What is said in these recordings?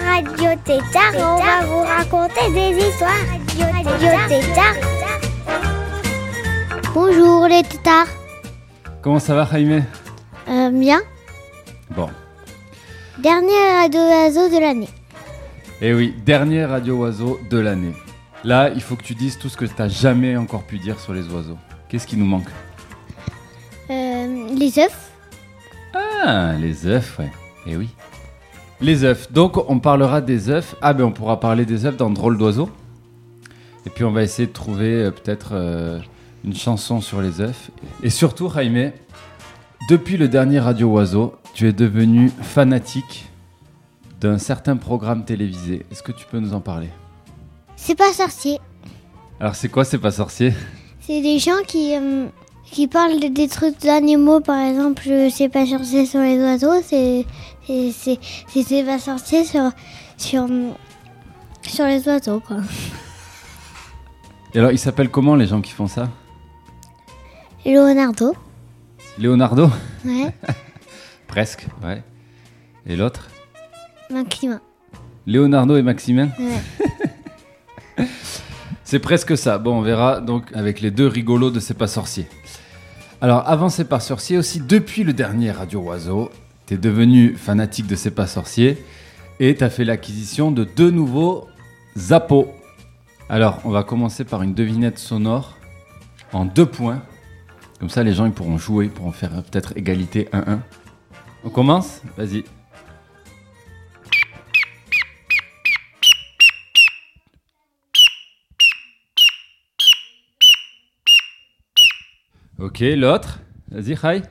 Radio Tétard on va vous raconter des histoires. Radio Tétard. Bonjour les tétards. Comment ça va, Jaime? Euh, bien. Bon. Dernier radio oiseau de l'année. Eh oui, dernier radio oiseau de l'année. Là, il faut que tu dises tout ce que tu n'as jamais encore pu dire sur les oiseaux. Qu'est-ce qui nous manque? Euh, les œufs. Ah, les œufs, ouais. Eh oui. Les œufs. Donc, on parlera des œufs. Ah, ben, on pourra parler des œufs dans Drôle d'oiseau. Et puis, on va essayer de trouver euh, peut-être euh, une chanson sur les œufs. Et surtout, Jaime, depuis le dernier radio oiseau, tu es devenu fanatique d'un certain programme télévisé. Est-ce que tu peux nous en parler? C'est pas sorcier. Alors, c'est quoi C'est pas sorcier? C'est des gens qui, euh, qui parlent de- des trucs d'animaux, par exemple. Sais pas sorcier sur les oiseaux. C'est c'est c'est c'est- c'est pas sorcier sur sur sur les oiseaux quoi. Et alors, ils s'appellent comment les gens qui font ça? Leonardo. Leonardo? Ouais. Presque, ouais. Et l'autre? Maximin. Leonardo et Maximin Ouais. C'est presque ça. Bon, on verra donc avec les deux rigolos de C'est pas sorcier. Alors, avant C'est pas sorcier aussi, depuis le dernier Radio Oiseau, t'es devenu fanatique de C'est pas sorcier et t'as fait l'acquisition de deux nouveaux Zappos. Alors, on va commencer par une devinette sonore en deux points. Comme ça, les gens ils pourront jouer, pourront faire peut-être égalité 1-1. On commence? Vas-y. Ok, l'autre. Vas-y, Rai.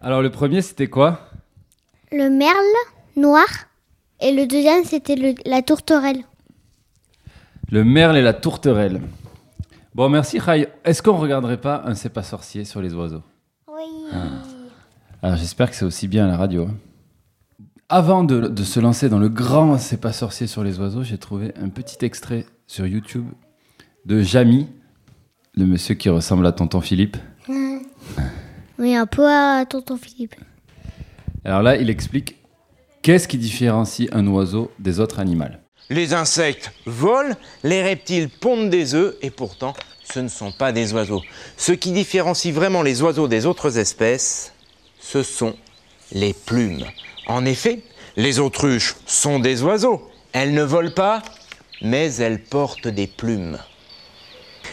Alors, le premier, c'était quoi? Le merle noir. Et le deuxième, c'était la tourterelle. Le merle et la tourterelle. Bon, merci, Rai. Est-ce qu'on regarderait pas un C'est pas sorcier sur les oiseaux? Oui. Alors j'espère que c'est aussi bien à la radio. hein. Avant de, de se lancer dans le grand C'est pas sorcier sur les oiseaux, j'ai trouvé un petit extrait sur YouTube de Jamy, le monsieur qui ressemble à tonton Philippe. Oui, un peu à tonton Philippe. Alors là, il explique qu'est-ce qui différencie un oiseau des autres animaux. Les insectes volent, les reptiles pondent des œufs et pourtant ce ne sont pas des oiseaux. Ce qui différencie vraiment les oiseaux des autres espèces, ce sont les plumes. En effet, les autruches sont des oiseaux. Elles ne volent pas, mais elles portent des plumes.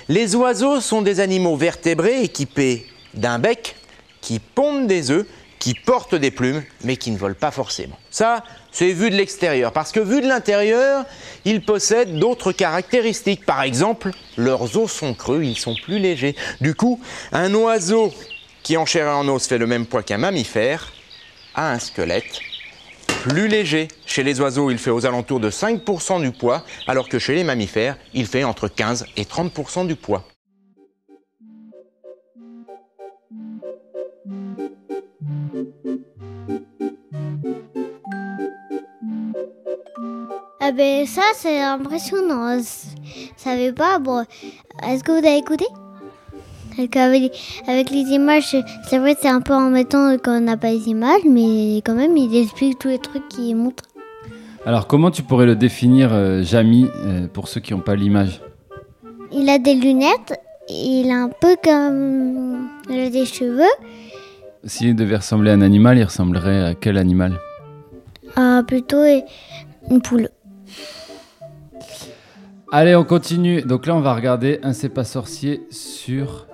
Les oiseaux sont des animaux vertébrés équipés d'un bec qui pondent des œufs, qui portent des plumes, mais qui ne volent pas forcément. Ça, c'est vu de l'extérieur, parce que vu de l'intérieur, ils possèdent d'autres caractéristiques. Par exemple, leurs os sont creux, ils sont plus légers. Du coup, un oiseau qui en chair et en os fait le même poids qu'un mammifère a un squelette plus léger. Chez les oiseaux, il fait aux alentours de 5% du poids, alors que chez les mammifères, il fait entre 15 et 30% du poids. Ah ben ça, c'est impressionnant. Je savais pas. Bon, est-ce que vous avez écouté? Parce qu'avec avec les images, c'est vrai que c'est un peu embêtant qu'on n'a pas les images, mais quand même, il explique tous les trucs qu'il montre. Alors comment tu pourrais le définir, euh, Jamy, euh, pour ceux qui n'ont pas l'image Il a des lunettes, il a un peu comme... Il a des cheveux. S'il devait ressembler à un animal, il ressemblerait à quel animal Ah, plutôt une poule. Allez, on continue. Donc là, on va regarder un C'est pas sorcier sur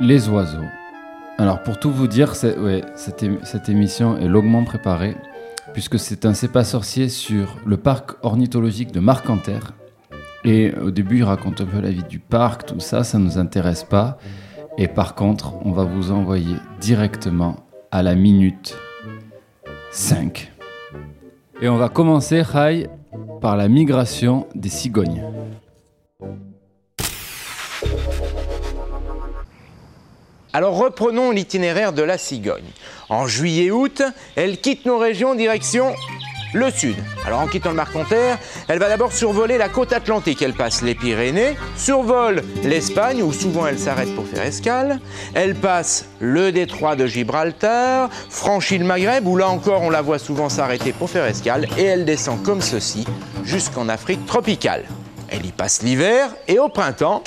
les oiseaux. Alors, pour tout vous dire, cette, ém- cette émission est longuement préparée, puisque c'est un C'est sorcier sur le parc ornithologique de Marcanterre. Et au début, il raconte un peu la vie du parc, tout ça, ça ne nous intéresse pas. Et par contre, on va vous envoyer directement à la minute 5. Et on va commencer, Rai, par la migration des cigognes. Alors reprenons l'itinéraire de la cigogne. En juillet-août, elle quitte nos régions direction le sud. Alors en quittant le Marconterre, elle va d'abord survoler la côte atlantique. Elle passe les Pyrénées, survole l'Espagne où souvent elle s'arrête pour faire escale. Elle passe le détroit de Gibraltar, franchit le Maghreb où là encore on la voit souvent s'arrêter pour faire escale et elle descend comme ceci jusqu'en Afrique tropicale. Elle y passe l'hiver et au printemps,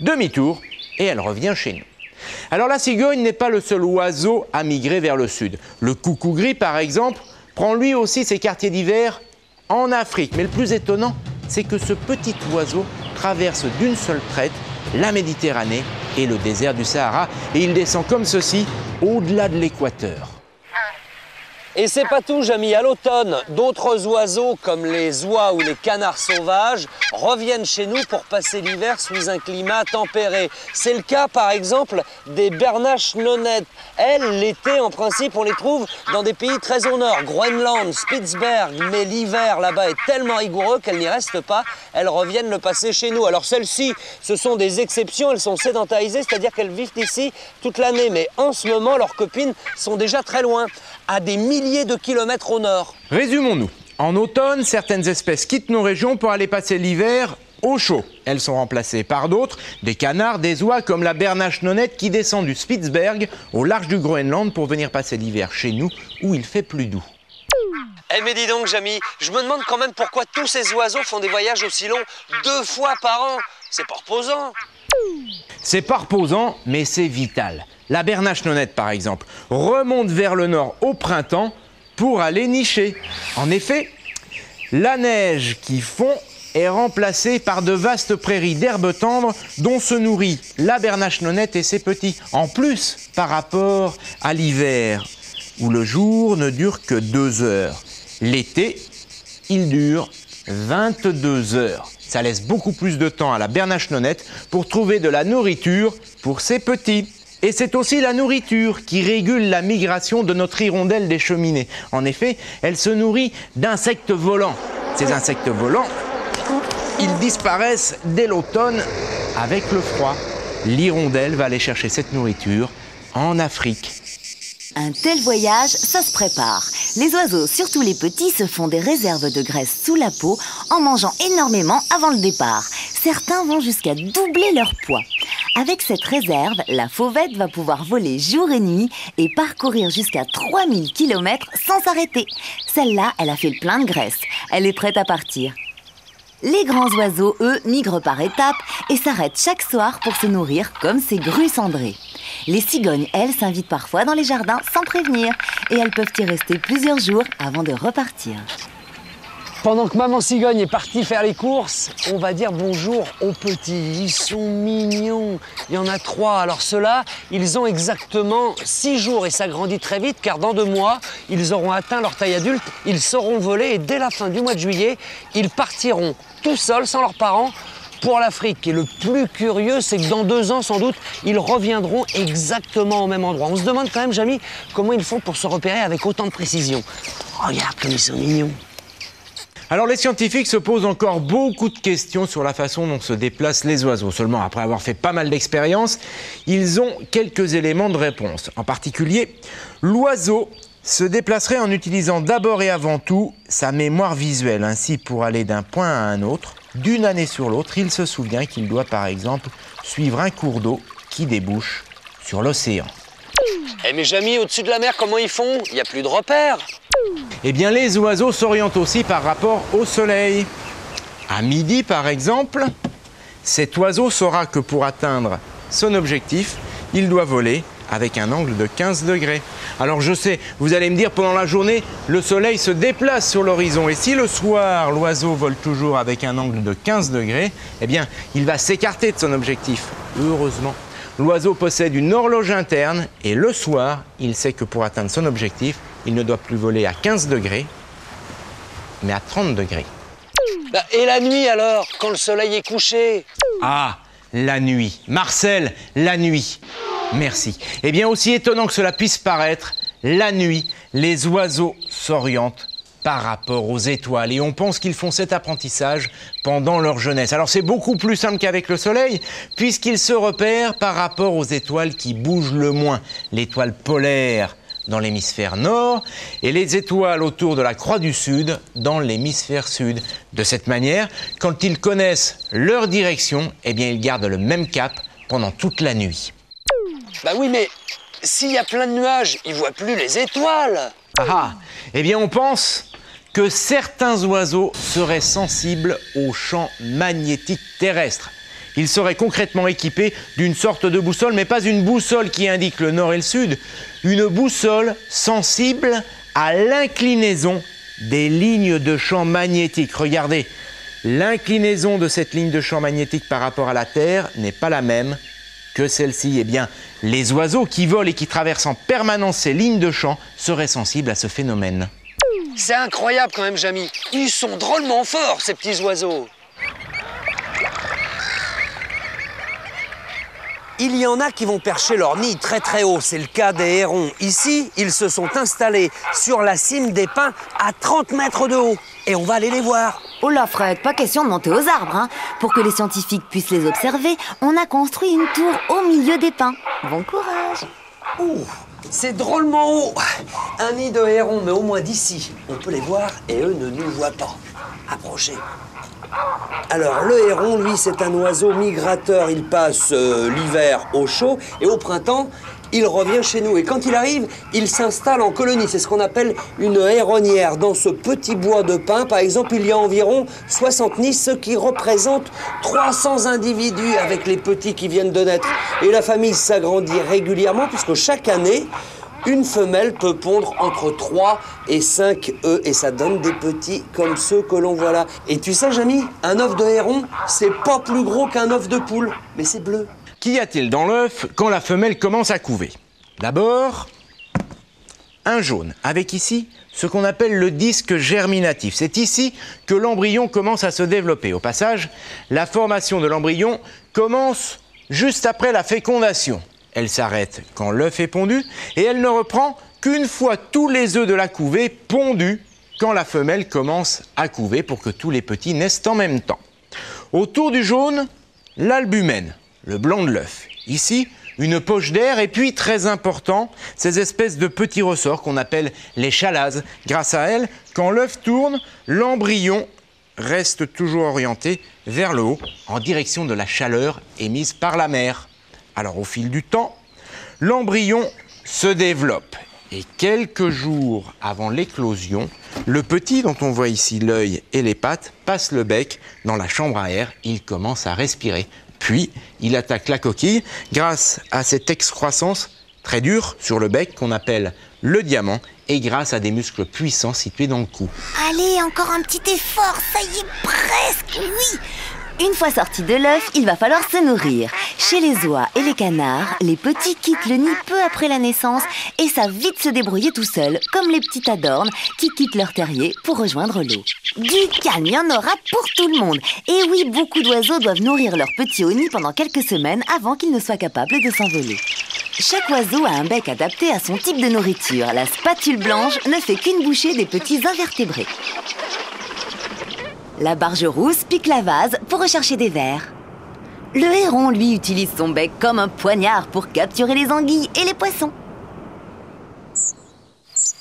demi-tour et elle revient chez nous. Alors la cigogne n'est pas le seul oiseau à migrer vers le sud. Le coucou gris, par exemple, prend lui aussi ses quartiers d'hiver en Afrique. Mais le plus étonnant, c'est que ce petit oiseau traverse d'une seule traite la Méditerranée et le désert du Sahara et il descend comme ceci au-delà de l'équateur. Et c'est pas tout, Jamy. À l'automne, d'autres oiseaux comme les oies ou les canards sauvages reviennent chez nous pour passer l'hiver sous un climat tempéré. C'est le cas, par exemple, des bernaches nonnettes. Elles, l'été, en principe, on les trouve dans des pays très au nord, Groenland, Spitzberg. Mais l'hiver là-bas est tellement rigoureux qu'elles n'y restent pas. Elles reviennent le passer chez nous. Alors celles-ci, ce sont des exceptions. Elles sont sédentarisées, c'est-à-dire qu'elles vivent ici toute l'année. Mais en ce moment, leurs copines sont déjà très loin, à des milliers de kilomètres au nord. Résumons-nous. En automne, certaines espèces quittent nos régions pour aller passer l'hiver au chaud. Elles sont remplacées par d'autres, des canards, des oies comme la bernache nonnette qui descend du Spitzberg au large du Groenland pour venir passer l'hiver chez nous où il fait plus doux. Eh mais dis donc, Jamy, je me demande quand même pourquoi tous ces oiseaux font des voyages aussi longs deux fois par an. C'est pas reposant. C'est pas reposant, mais c'est vital. La bernache nonnette, par exemple, remonte vers le nord au printemps pour aller nicher. En effet, la neige qui fond est remplacée par de vastes prairies d'herbes tendres dont se nourrit la bernache nonnette et ses petits. En plus, par rapport à l'hiver, où le jour ne dure que deux heures. L'été, il dure 22 heures. Ça laisse beaucoup plus de temps à la bernache nonnette pour trouver de la nourriture pour ses petits. Et c'est aussi la nourriture qui régule la migration de notre hirondelle des cheminées. En effet, elle se nourrit d'insectes volants. Ces insectes volants, ils disparaissent dès l'automne avec le froid. L'hirondelle va aller chercher cette nourriture en Afrique. Un tel voyage, ça se prépare. Les oiseaux, surtout les petits, se font des réserves de graisse sous la peau en mangeant énormément avant le départ. Certains vont jusqu'à doubler leur poids. Avec cette réserve, la fauvette va pouvoir voler jour et nuit et parcourir jusqu'à 3000 km sans s'arrêter. Celle-là, elle a fait le plein de graisse. Elle est prête à partir. Les grands oiseaux, eux, migrent par étapes et s'arrêtent chaque soir pour se nourrir comme ces grues cendrées. Les cigognes, elles, s'invitent parfois dans les jardins sans prévenir et elles peuvent y rester plusieurs jours avant de repartir. Pendant que maman cigogne est partie faire les courses, on va dire bonjour aux petits. Ils sont mignons. Il y en a trois. Alors ceux-là, ils ont exactement six jours et ça grandit très vite car dans deux mois, ils auront atteint leur taille adulte. Ils sauront voler et dès la fin du mois de juillet, ils partiront tout seuls, sans leurs parents, pour l'Afrique. Et le plus curieux, c'est que dans deux ans, sans doute, ils reviendront exactement au même endroit. On se demande quand même, Jamy, comment ils font pour se repérer avec autant de précision. Regarde comme ils sont mignons. Alors les scientifiques se posent encore beaucoup de questions sur la façon dont se déplacent les oiseaux. Seulement, après avoir fait pas mal d'expériences, ils ont quelques éléments de réponse. En particulier, l'oiseau se déplacerait en utilisant d'abord et avant tout sa mémoire visuelle. Ainsi, pour aller d'un point à un autre, d'une année sur l'autre, il se souvient qu'il doit par exemple suivre un cours d'eau qui débouche sur l'océan. Eh mais Jamy, au-dessus de la mer, comment ils font? Il n'y a plus de repères. Eh bien, les oiseaux s'orientent aussi par rapport au soleil. À midi, par exemple, cet oiseau saura que pour atteindre son objectif, il doit voler avec un angle de 15 degrés. Alors je sais, vous allez me dire pendant la journée, le soleil se déplace sur l'horizon et si le soir l'oiseau vole toujours avec un angle de 15 degrés, eh bien il va s'écarter de son objectif. Heureusement, l'oiseau possède une horloge interne et le soir, il sait que pour atteindre son objectif, il ne doit plus voler à 15 degrés, mais à 30 degrés. Bah, et la nuit alors, quand le soleil est couché? Ah, la nuit. Marcel, la nuit. Merci. Eh bien, aussi étonnant que cela puisse paraître, la nuit, les oiseaux s'orientent par rapport aux étoiles et on pense qu'ils font cet apprentissage pendant leur jeunesse. Alors c'est beaucoup plus simple qu'avec le Soleil puisqu'ils se repèrent par rapport aux étoiles qui bougent le moins. L'étoile polaire dans l'hémisphère nord et les étoiles autour de la croix du Sud dans l'hémisphère sud. De cette manière, quand ils connaissent leur direction, eh bien ils gardent le même cap pendant toute la nuit. Bah oui, mais s'il y a plein de nuages, ils voient plus les étoiles. Ah ah Eh bien on pense que certains oiseaux seraient sensibles aux champs magnétiques terrestres. Ils seraient concrètement équipés d'une sorte de boussole, mais pas une boussole qui indique le nord et le sud, une boussole sensible à l'inclinaison des lignes de champ magnétique. Regardez, l'inclinaison de cette ligne de champ magnétique par rapport à la Terre n'est pas la même que celle-ci. Eh bien, les oiseaux qui volent et qui traversent en permanence ces lignes de champ seraient sensibles à ce phénomène. C'est incroyable quand même, Jamy. Ils sont drôlement forts, ces petits oiseaux. Il y en a qui vont percher leur nid très très haut, c'est le cas des hérons. Ici, ils se sont installés sur la cime des pins à 30 mètres de haut. Et on va aller les voir. Oh là, Fred, pas question de monter aux arbres. Hein. Pour que les scientifiques puissent les observer, on a construit une tour au milieu des pins. Bon courage. Ouh, c'est drôlement haut. Un nid de hérons, mais au moins d'ici. On peut les voir et eux ne nous voient pas. Approchez. Alors, le héron, lui, c'est un oiseau migrateur. Il passe euh, l'hiver au chaud et au printemps, il revient chez nous. Et quand il arrive, il s'installe en colonie. C'est ce qu'on appelle une héronnière. Dans ce petit bois de pin, par exemple, il y a environ 60 nids, ce qui représente 300 individus avec les petits qui viennent de naître. Et la famille s'agrandit régulièrement puisque chaque année, une femelle peut pondre entre 3 et 5 œufs et ça donne des petits comme ceux que l'on voit là. Et tu sais, Jamy, un œuf de héron, c'est pas plus gros qu'un œuf de poule, mais c'est bleu. Qu'y a-t-il dans l'œuf quand la femelle commence à couver? D'abord, un jaune, avec ici ce qu'on appelle le disque germinatif. C'est ici que l'embryon commence à se développer. Au passage, la formation de l'embryon commence juste après la fécondation. Elle s'arrête quand l'œuf est pondu et elle ne reprend qu'une fois tous les œufs de la couvée pondus quand la femelle commence à couver pour que tous les petits naissent en même temps. Autour du jaune, l'albumène, le blanc de l'œuf. Ici, une poche d'air et puis, très important, ces espèces de petits ressorts qu'on appelle les chalases. Grâce à elles, quand l'œuf tourne, l'embryon reste toujours orienté vers le haut en direction de la chaleur émise par la mer. Alors au fil du temps, l'embryon se développe et quelques jours avant l'éclosion, le petit dont on voit ici l'œil et les pattes passe le bec dans la chambre à air, il commence à respirer. Puis il attaque la coquille grâce à cette excroissance très dure sur le bec qu'on appelle le diamant et grâce à des muscles puissants situés dans le cou. Allez, encore un petit effort, ça y est presque, oui une fois sortis de l'œuf, il va falloir se nourrir. Chez les oies et les canards, les petits quittent le nid peu après la naissance et savent vite se débrouiller tout seuls, comme les petits adornes qui quittent leur terrier pour rejoindre l'eau. Du calme, il y en aura pour tout le monde. Et oui, beaucoup d'oiseaux doivent nourrir leurs petits au nid pendant quelques semaines avant qu'ils ne soient capables de s'envoler. Chaque oiseau a un bec adapté à son type de nourriture. La spatule blanche ne fait qu'une bouchée des petits invertébrés. La barge rousse pique la vase pour rechercher des vers. Le héron, lui, utilise son bec comme un poignard pour capturer les anguilles et les poissons.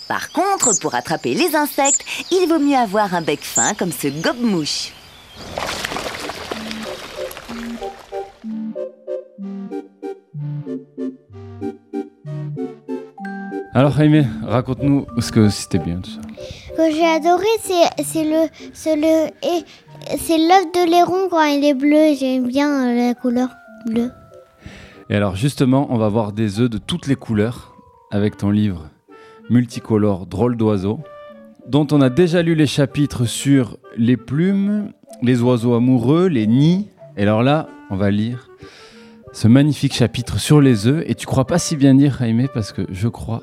Par contre, pour attraper les insectes, il vaut mieux avoir un bec fin comme ce gobe-mouche. Alors Jaime, raconte-nous ce que c'était bien tout ça. Ce que j'ai adoré, c'est c'est le c'est le et c'est l'œuf de l'héron quand il est bleu. J'aime bien euh, la couleur bleue. Et alors justement, on va voir des œufs de toutes les couleurs avec ton livre multicolore Drôle d'oiseaux, dont on a déjà lu les chapitres sur les plumes, les oiseaux amoureux, les nids. Et alors là, on va lire ce magnifique chapitre sur les œufs. Et tu crois pas si bien dire, Jaime, parce que je crois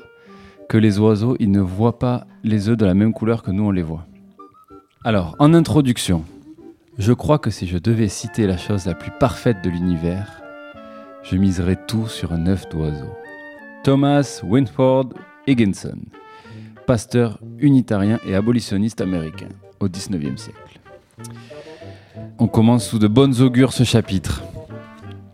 que les oiseaux, ils ne voient pas les œufs de la même couleur que nous, on les voit. Alors, en introduction, Je crois que si je devais citer la chose la plus parfaite de l'univers, je miserais tout sur un œuf d'oiseau. Thomas Winford Higginson, pasteur unitarien et abolitionniste américain au XIXe siècle. On commence sous de bonnes augures ce chapitre.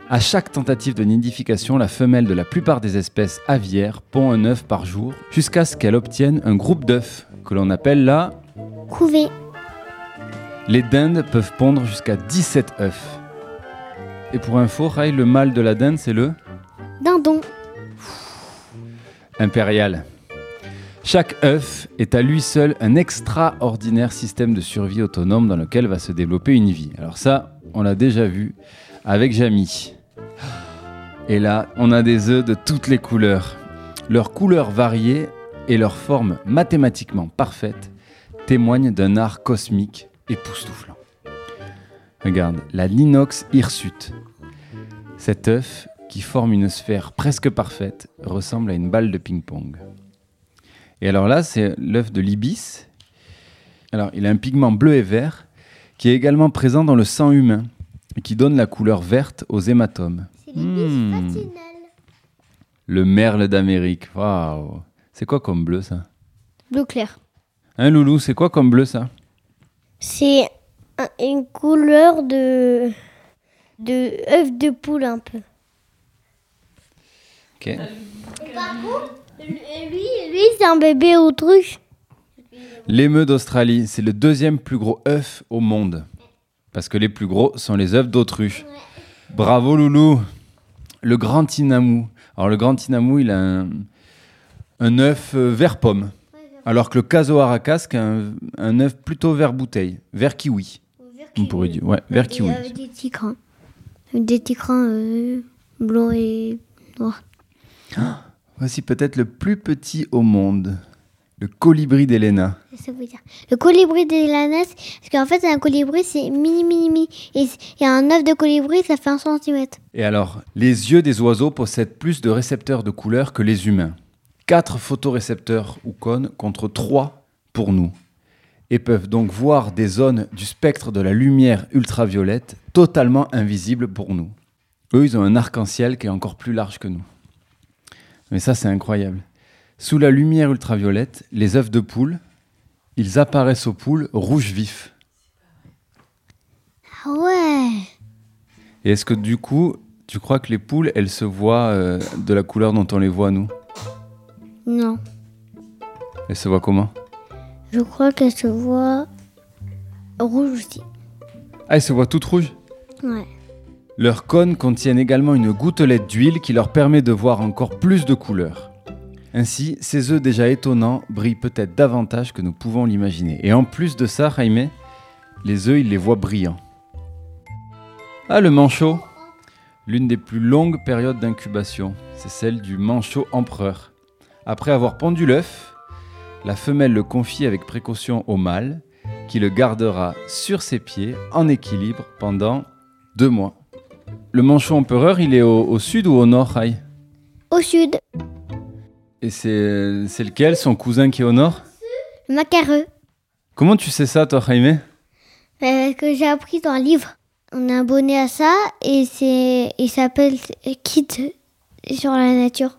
À chaque tentative de nidification, la femelle de la plupart des espèces aviaires pond un œuf par jour jusqu'à ce qu'elle obtienne un groupe d'œufs que l'on appelle la Couvée. Les dindes peuvent pondre jusqu'à 17 œufs. Et pour info, Ray, le mâle de la dinde, c'est le Dindon. impérial. Chaque œuf est à lui seul un extraordinaire système de survie autonome dans lequel va se développer une vie. Alors ça, on l'a déjà vu avec Jamie. Et là, on a des œufs de toutes les couleurs. Leurs couleurs variées et leur forme mathématiquement parfaite témoignent d'un art cosmique époustouflant. Regarde, la Linox hirsute. Cet œuf, qui forme une sphère presque parfaite, ressemble à une balle de ping-pong. Et alors là, c'est l'œuf de l'ibis. Alors, il a un pigment bleu et vert qui est également présent dans le sang humain et qui donne la couleur verte aux hématomes. C'est l'ibis Hmm. Le merle d'Amérique. Waouh C'est quoi comme bleu ça? Bleu clair. Hein, Loulou, c'est quoi comme bleu ça? C'est un- une couleur de de œuf de poule un peu. Ok. Lui, lui c'est un bébé autruche. L'émeu d'Australie, c'est le deuxième plus gros œuf au monde. Parce que les plus gros sont les œufs d'autruche. Bravo Loulou Le grand tinamou. Alors le grand tinamou, il a un, un œuf euh, vert pomme. Alors que le casoaracas, a un, un œuf plutôt vert bouteille. Vert kiwi. On pourrait dire. Ouais, vert kiwi. Avec des petits crans. Des petits crans euh, blancs et noirs. Voici peut-être le plus petit au monde. Le colibri d'Elena. Ça veut dire Le colibri des lanas, parce qu'en fait, un colibri, c'est mini, mini, mini. Et a un œuf de colibri, ça fait un centimètre. Et alors, les yeux des oiseaux possèdent plus de récepteurs de couleurs que les humains. 4 photorécepteurs ou cônes contre 3 pour nous. Et peuvent donc voir des zones du spectre de la lumière ultraviolette totalement invisibles pour nous. Eux, ils ont un arc-en-ciel qui est encore plus large que nous. Mais ça, c'est incroyable. Sous la lumière ultraviolette, les œufs de poule, ils apparaissent aux poules rouge vif. Ah ouais Et est-ce que du coup, tu crois que les poules, elles se voient euh, de la couleur dont on les voit nous? Non. Elles se voient comment Je crois qu'elle se voit rouge aussi. Ah, elles se voient toutes rouges Ouais. Leurs cônes contiennent également une gouttelette d'huile qui leur permet de voir encore plus de couleurs. Ainsi, ces œufs déjà étonnants brillent peut-être davantage que nous pouvons l'imaginer. Et en plus de ça, Jaime, les œufs, ils les voient brillants. Ah, le manchot L'une des plus longues périodes d'incubation, c'est celle du manchot empereur. Après avoir pondu l'œuf, la femelle le confie avec précaution au mâle, qui le gardera sur ses pieds en équilibre pendant deux mois. Le manchot empereur, il est au, au sud ou au nord, Rai Au sud. Et c'est c'est lequel, son cousin qui est au nord? Le macareux. Comment tu sais ça, toi, Jaime? Euh, que j'ai appris dans un livre. On est abonné à ça et c'est il s'appelle Kid sur la nature.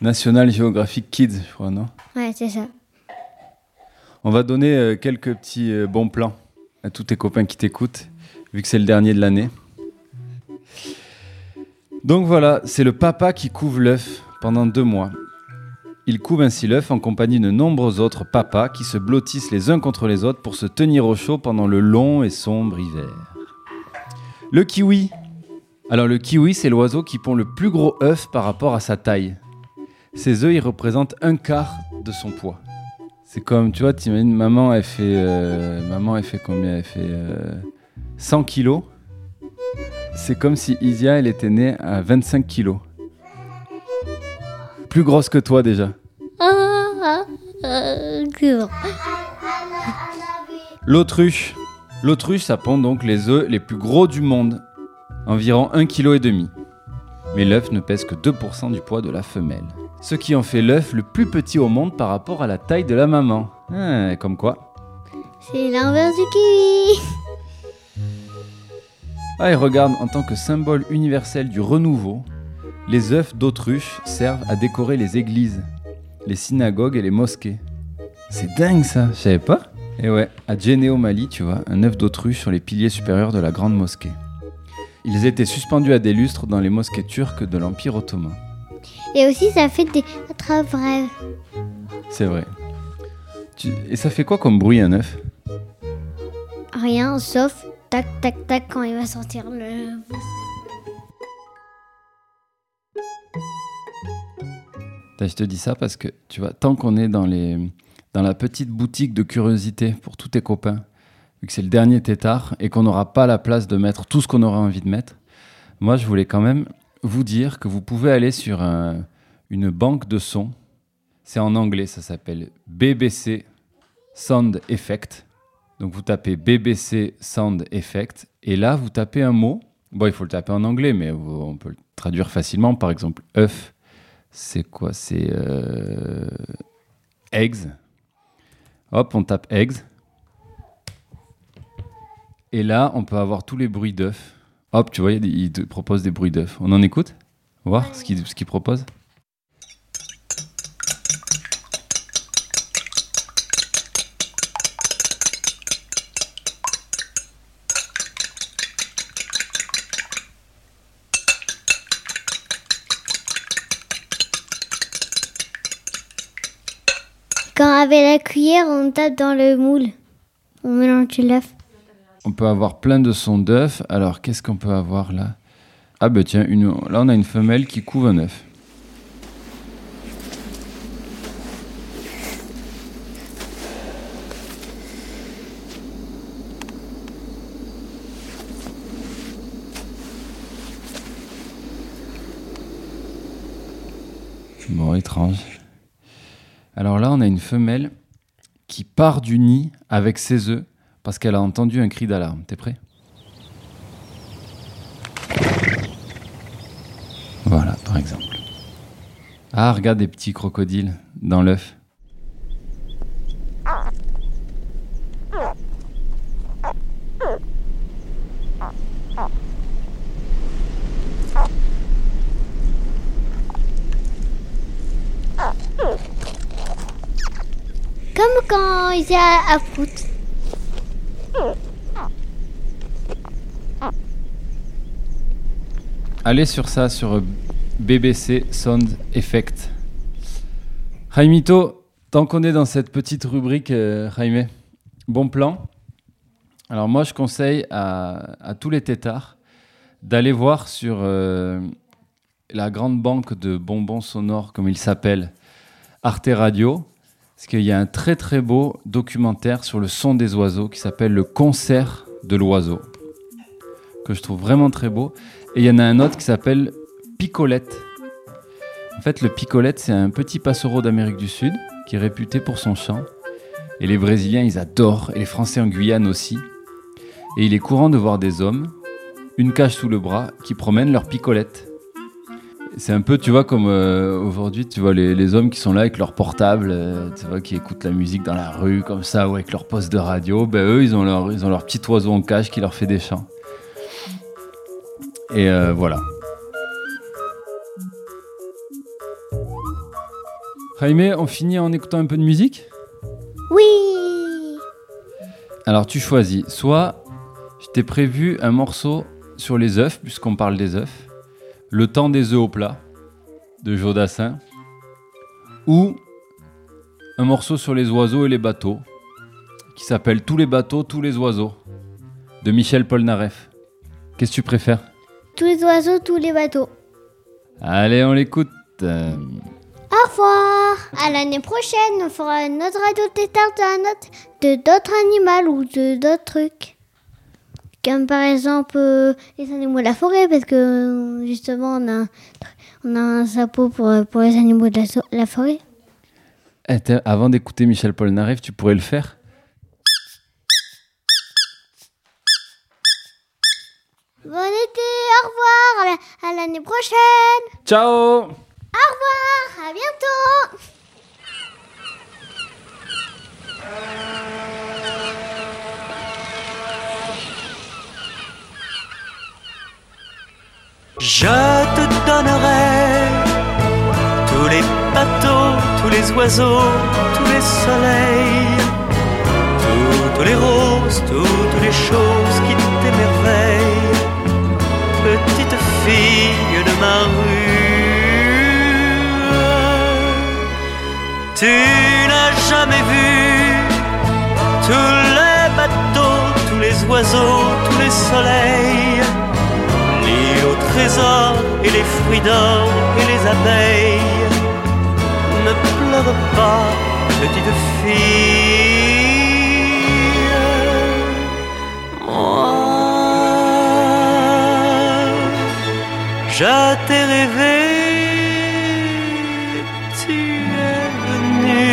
National Geographic Kids, je crois, non? Ouais, c'est ça. On va donner euh, quelques petits euh, bons plans à tous tes copains qui t'écoutent, vu que c'est le dernier de l'année. Donc voilà, c'est le papa qui couve l'œuf pendant deux mois. Il couve ainsi l'œuf en compagnie de nombreux autres papas qui se blottissent les uns contre les autres pour se tenir au chaud pendant le long et sombre hiver. Le kiwi. Alors le kiwi, c'est l'oiseau qui pond le plus gros œuf par rapport à sa taille. Ses œufs, ils représentent un quart de son poids. C'est comme, tu vois, t'imagines, maman, elle fait, euh, maman, elle fait combien? Elle fait euh, 100 kilos. C'est comme si Isia, elle était née à 25 kilos. Plus grosse que toi déjà. L'autruche. L'autruche, ça pond donc les œufs les plus gros du monde. Environ 1,5 kg. Mais l'œuf ne pèse que 2% du poids de la femelle. Ce qui en fait l'œuf le plus petit au monde par rapport à la taille de la maman. Ah, comme quoi. C'est l'inverse du kiwi. Ah, et regarde, en tant que symbole universel du renouveau, les œufs d'autruche servent à décorer les églises, les synagogues et les mosquées. C'est dingue ça, je savais pas Et ouais, à Djenné au Mali, tu vois, un œuf d'autruche sur les piliers supérieurs de la grande mosquée. Ils étaient suspendus à des lustres dans les mosquées turques de l'Empire ottoman. Et aussi, ça fait des attrapes rêves. C'est vrai. Tu- Et ça fait quoi comme bruit un œuf? Rien, sauf tac, tac, tac quand il va sortir le. Putain, Je te dis ça parce que, tu vois, tant qu'on est dans, les, dans la petite boutique de curiosité pour tous tes copains, vu que c'est le dernier tétard et qu'on n'aura pas la place de mettre tout ce qu'on aura envie de mettre, moi, je voulais quand même vous dire que vous pouvez aller sur un- une banque de sons. C'est en anglais, ça s'appelle BBC Sound Effect. Donc, vous tapez BBC Sound Effect et là, vous tapez un mot. Bon, il faut le taper en anglais, mais on peut le traduire facilement. Par exemple, œuf. C'est quoi? C'est euh, eggs. Hop, on tape eggs. Et là, on peut avoir tous les bruits d'œufs. Hop, tu vois, il, te propose des bruits d'œufs. On en écoute? Voir ce qu'il propose. Quand avec la cuillère, on tape dans le moule. On mélange l'œuf. On peut avoir plein de sons d'œufs. Alors, qu'est-ce qu'on peut avoir là? Ah, bah tiens, là, on a une femelle qui couve un œuf. Bon, étrange. Alors là, on a une femelle qui part du nid avec ses œufs parce qu'elle a entendu un cri d'alarme. T'es prêt? Voilà, par exemple. Ah, regarde des petits crocodiles dans l'œuf. Comme quand ils étaient à, à foot. Allez sur ça, sur euh, BBC Sound Effect. Jaimito, tant qu'on est dans cette petite rubrique, euh, Jaime, bon plan. Alors moi, je conseille à, tous les tétards d'aller voir sur euh, la grande banque de bonbons sonores, comme il s'appelle, Arte Radio, parce qu'il y a un très très beau documentaire sur le son des oiseaux qui s'appelle Le concert de l'oiseau, que je trouve vraiment très beau. Et il y en a un autre qui s'appelle Picolette. En fait, le picolette, c'est un petit passereau d'Amérique du Sud qui est réputé pour son chant. Et les Brésiliens, ils adorent, et les Français en Guyane aussi. Et il est courant de voir des hommes, une cage sous le bras, qui promènent leur picolette. C'est un peu, tu vois, comme euh, aujourd'hui, tu vois, les, hommes qui sont là avec leur portable, euh, tu vois, qui écoutent la musique dans la rue, comme ça, ou avec leur poste de radio. Ben, eux, ils ont leur petit oiseau en cage qui leur fait des chants. Et euh, voilà. Jaime, on finit en écoutant un peu de musique? Oui Alors tu choisis. Soit je t'ai prévu un morceau sur les œufs, puisqu'on parle des œufs. Le temps des œufs au plat, de Jodassin. Ou un morceau sur les oiseaux et les bateaux, qui s'appelle Tous les bateaux, tous les oiseaux, de Michel Polnareff. Qu'est-ce que tu préfères? Tous les oiseaux, tous les bateaux. Allez, on l'écoute. Euh, Au revoir À l'année prochaine, on fera une autre radio tétard de, d'autres animaux ou de d'autres trucs. Comme par exemple euh, les animaux de la forêt, parce que euh, justement on a, un- on a un chapeau pour, pour les animaux de la, so- la forêt. eh, avant d'écouter Michel Polnareff, tu pourrais le faire? Bon été, au revoir, à la- à l'année prochaine. Ciao. Au revoir, à bientôt. Je te donnerai tous les bateaux, tous les oiseaux, tous les soleils, toutes les roses, toutes les choses qui petite fille de ma rue. Tu n'as jamais vu tous les bateaux, tous les oiseaux, tous les soleils au trésor et les fruits d'or et les abeilles. Ne pleure pas, petite fille. Je t'ai rêvé, tu es venu.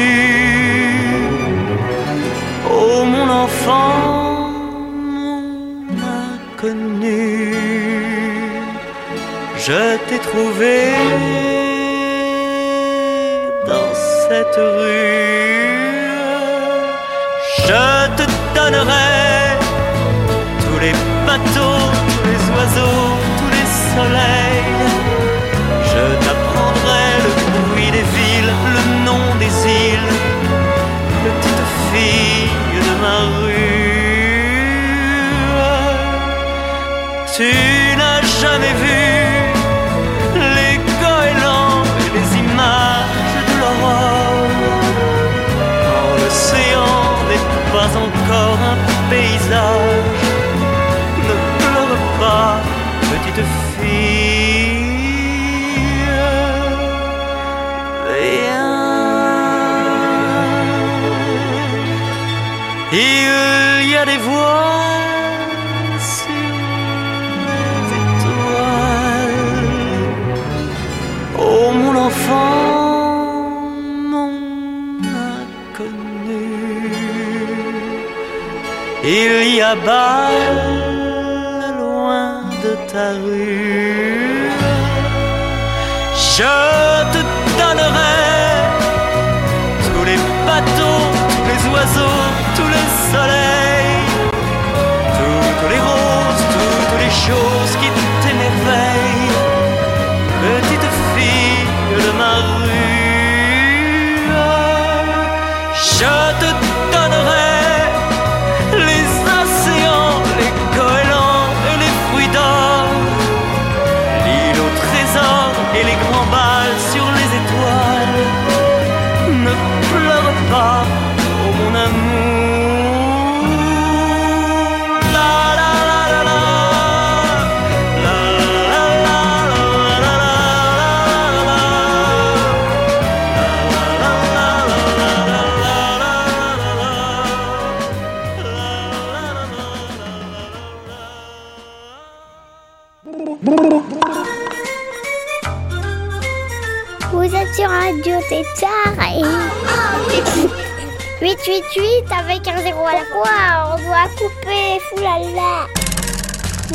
Oh mon enfant, mon inconnu je t'ai trouvé dans cette rue. Je te donnerai tous les bateaux, tous les oiseaux, les. Je t'apprendrai le bruit des villes, le nom des îles, petite fille de ma rue. Tu n'as jamais vu encore un paysage. Ne pleure pas, petite fille. Il y a des voix sur les étoiles. Oh mon enfant. Il y a bas loin de ta rue. Je te donnerai toutes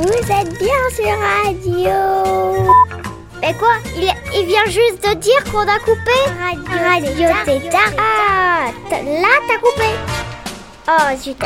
Vous êtes bien sur Radio. Mais quoi il, il vient juste de dire qu'on a coupé Radio, Radio Tétard. Ah, là t'as coupé. Oh zut.